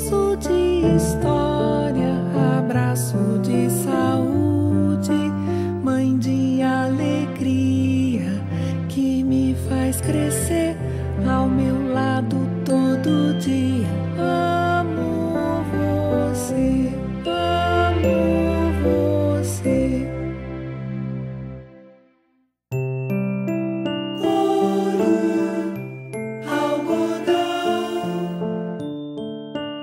Abraço de história, abraço de saúde, mãe de alegria que me faz crescer ao meu lado todo dia. Ah.